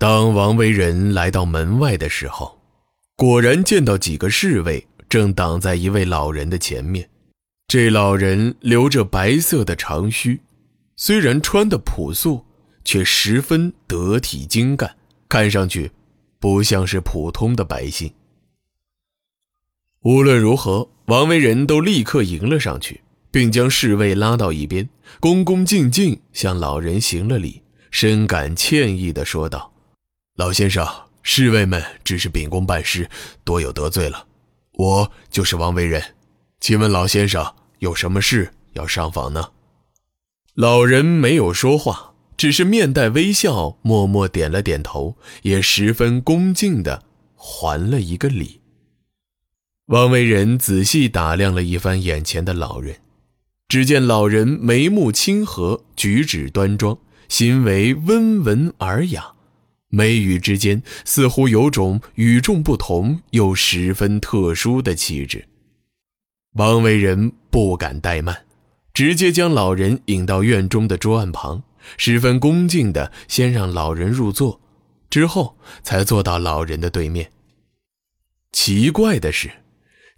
当王维仁来到门外的时候，果然见到几个侍卫正挡在一位老人的前面。这老人留着白色的长须，虽然穿的朴素，却十分得体精干，看上去不像是普通的百姓。无论如何，王维仁都立刻迎了上去，并将侍卫拉到一边，恭恭敬敬向老人行了礼，深感歉意地说道。老先生，侍卫们只是秉公办事，多有得罪了。我就是王维仁，请问老先生有什么事要上访呢？老人没有说话，只是面带微笑，默默点了点头，也十分恭敬地还了一个礼。王维仁仔细打量了一番眼前的老人，只见老人眉目清和，举止端庄，行为温文尔雅。眉宇之间似乎有种与众不同又十分特殊的气质。王维仁不敢怠慢，直接将老人引到院中的桌案旁，十分恭敬地先让老人入座，之后才坐到老人的对面。奇怪的是，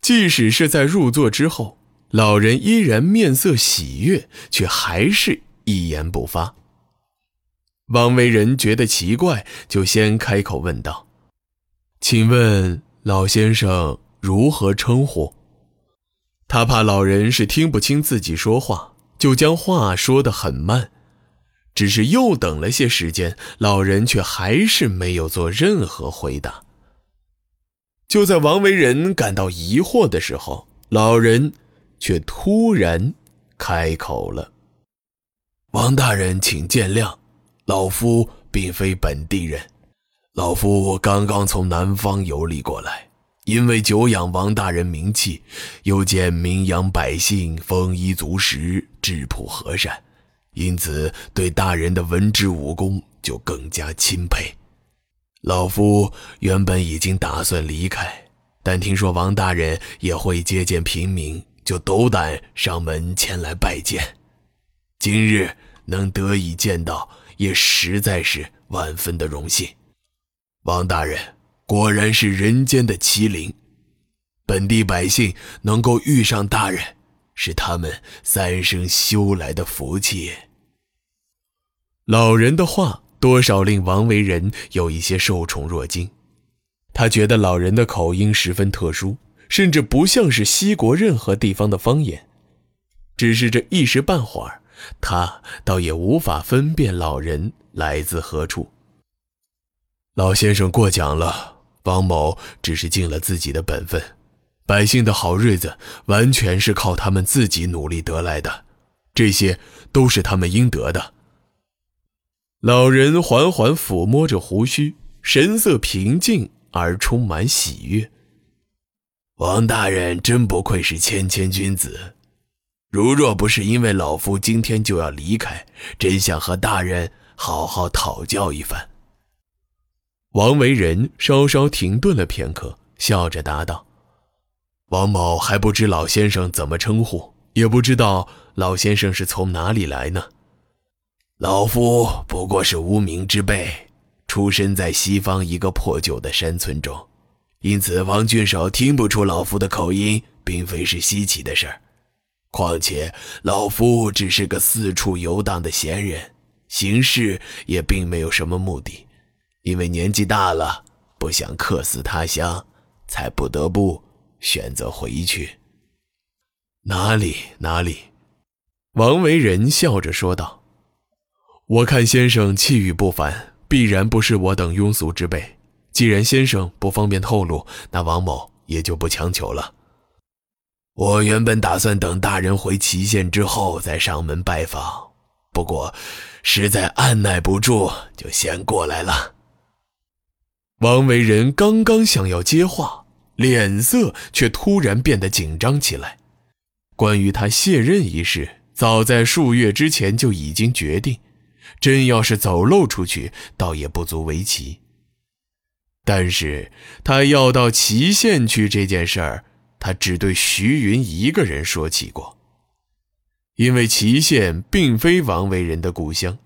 即使是在入座之后，老人依然面色喜悦，却还是一言不发。王维仁觉得奇怪，就先开口问道：“请问老先生如何称呼？”他怕老人是听不清自己说话，就将话说得很慢。只是又等了些时间，老人却还是没有做任何回答。就在王维仁感到疑惑的时候，老人却突然开口了：“王大人，请见谅。”老夫并非本地人，老夫刚刚从南方游历过来，因为久仰王大人名气，又见名扬百姓丰衣足食、质朴和善，因此对大人的文治武功就更加钦佩。老夫原本已经打算离开，但听说王大人也会接见平民，就斗胆上门前来拜见。今日能得以见到。也实在是万分的荣幸，王大人果然是人间的麒麟，本地百姓能够遇上大人，是他们三生修来的福气。老人的话多少令王维仁有一些受宠若惊，他觉得老人的口音十分特殊，甚至不像是西国任何地方的方言，只是这一时半会儿。他倒也无法分辨老人来自何处。老先生过奖了，王某只是尽了自己的本分。百姓的好日子完全是靠他们自己努力得来的，这些都是他们应得的。老人缓缓抚摸着胡须，神色平静而充满喜悦。王大人真不愧是谦谦君子。如若不是因为老夫今天就要离开，真想和大人好好讨教一番。王维仁稍稍停顿了片刻，笑着答道：“王某还不知老先生怎么称呼，也不知道老先生是从哪里来呢。老夫不过是无名之辈，出身在西方一个破旧的山村中，因此王郡守听不出老夫的口音，并非是稀奇的事儿。”况且老夫只是个四处游荡的闲人，行事也并没有什么目的，因为年纪大了，不想客死他乡，才不得不选择回去。哪里哪里，王维仁笑着说道：“我看先生气宇不凡，必然不是我等庸俗之辈。既然先生不方便透露，那王某也就不强求了。”我原本打算等大人回祁县之后再上门拜访，不过实在按耐不住，就先过来了。王维仁刚刚想要接话，脸色却突然变得紧张起来。关于他卸任一事，早在数月之前就已经决定，真要是走漏出去，倒也不足为奇。但是他要到祁县去这件事儿。他只对徐云一个人说起过，因为祁县并非王维仁的故乡，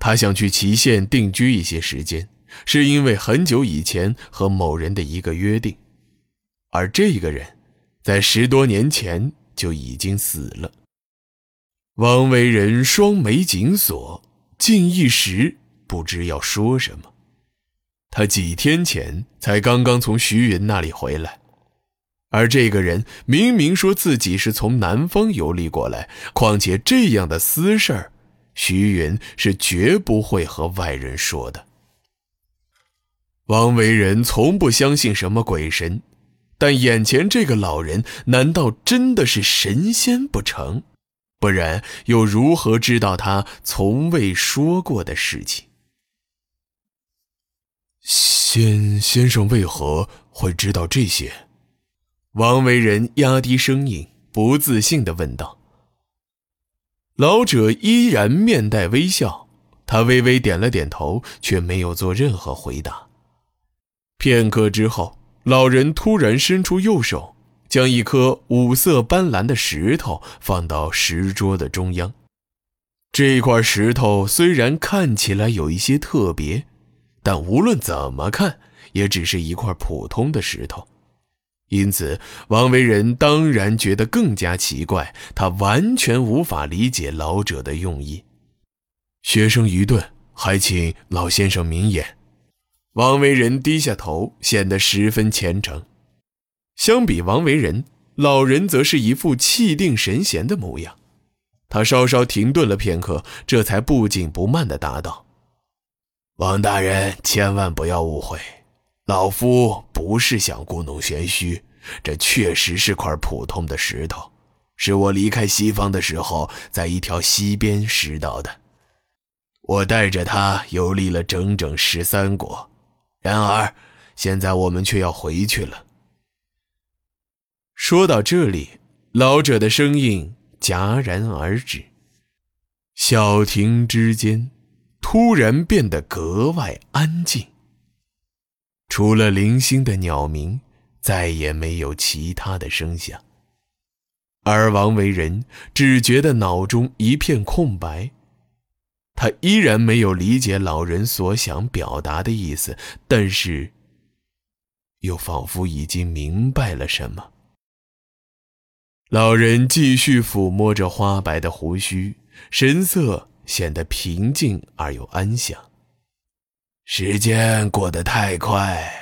他想去祁县定居一些时间，是因为很久以前和某人的一个约定，而这个人，在十多年前就已经死了。王维人双眉紧锁，竟一时不知要说什么。他几天前才刚刚从徐云那里回来，而这个人明明说自己是从南方游历过来，况且这样的私事儿，徐云是绝不会和外人说的。王维人从不相信什么鬼神，但眼前这个老人难道真的是神仙不成？不然又如何知道他从未说过的事情？先先生为何会知道这些？王维人压低声音，不自信地问道。老者依然面带微笑，他微微点了点头，却没有做任何回答。片刻之后，老人突然伸出右手。将一颗五色斑斓的石头放到石桌的中央。这块石头虽然看起来有一些特别，但无论怎么看，也只是一块普通的石头。因此，王维人当然觉得更加奇怪。他完全无法理解老者的用意。学生愚钝，还请老先生明言。王维人低下头，显得十分虔诚。相比王维人，老人则是一副气定神闲的模样。他稍稍停顿了片刻，这才不紧不慢地答道：“王大人千万不要误会，老夫不是想故弄玄虚，这确实是块普通的石头，是我离开西方的时候在一条溪边拾到的。我带着它游历了整整十三国，然而现在我们却要回去了。”说到这里，老者的声音戛然而止。小亭之间，突然变得格外安静。除了零星的鸟鸣，再也没有其他的声响。而王维人只觉得脑中一片空白，他依然没有理解老人所想表达的意思，但是，又仿佛已经明白了什么。老人继续抚摸着花白的胡须，神色显得平静而又安详。时间过得太快，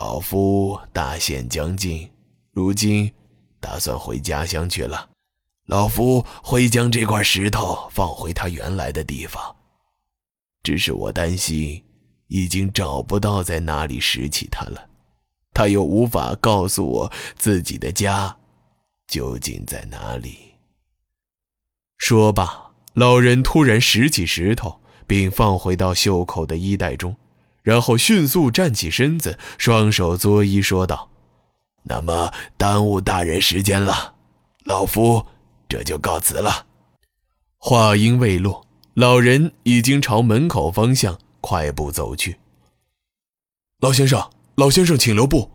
老夫大限将近，如今打算回家乡去了。老夫会将这块石头放回它原来的地方，只是我担心已经找不到在哪里拾起它了，他又无法告诉我自己的家。究竟在哪里？说罢，老人突然拾起石头，并放回到袖口的衣袋中，然后迅速站起身子，双手作揖，说道：“那么耽误大人时间了，老夫这就告辞了。”话音未落，老人已经朝门口方向快步走去。老先生，老先生，请留步。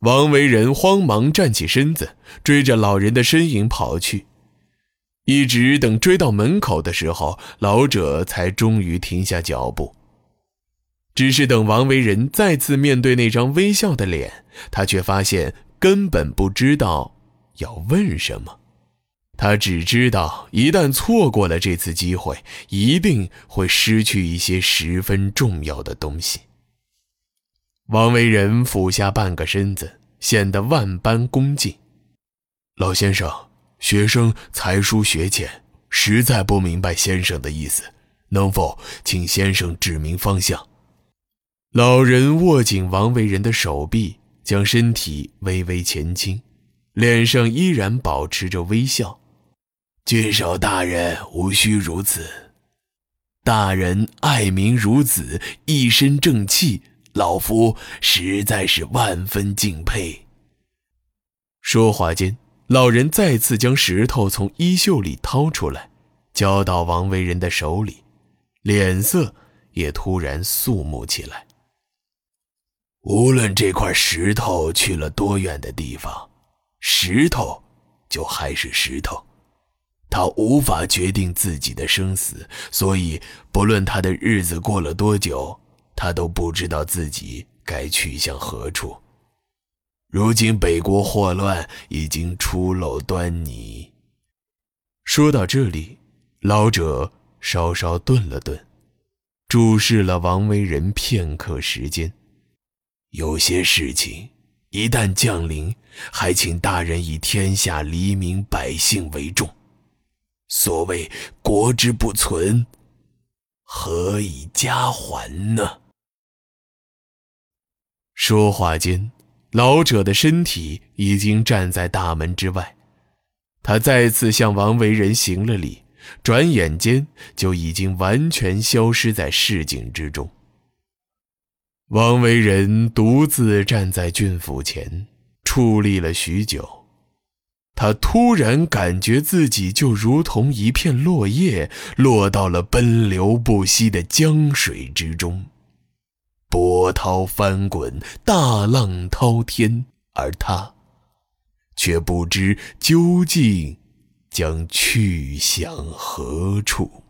王维人慌忙站起身子，追着老人的身影跑去。一直等追到门口的时候，老者才终于停下脚步。只是等王维仁再次面对那张微笑的脸，他却发现根本不知道要问什么。他只知道，一旦错过了这次机会，一定会失去一些十分重要的东西。王维仁俯下半个身子，显得万般恭敬。老先生，学生才疏学浅，实在不明白先生的意思，能否请先生指明方向？老人握紧王维人的手臂，将身体微微前倾，脸上依然保持着微笑。郡守大人无需如此，大人爱民如子，一身正气。老夫实在是万分敬佩。说话间，老人再次将石头从衣袖里掏出来，交到王维人的手里，脸色也突然肃穆起来。无论这块石头去了多远的地方，石头就还是石头，他无法决定自己的生死，所以不论他的日子过了多久。他都不知道自己该去向何处。如今北国祸乱已经初露端倪。说到这里，老者稍稍顿了顿，注视了王维人片刻时间。有些事情一旦降临，还请大人以天下黎民百姓为重。所谓国之不存，何以家还呢？说话间，老者的身体已经站在大门之外，他再次向王维人行了礼，转眼间就已经完全消失在市井之中。王维人独自站在郡府前，矗立了许久。他突然感觉自己就如同一片落叶，落到了奔流不息的江水之中，波涛翻滚，大浪滔天，而他却不知究竟将去向何处。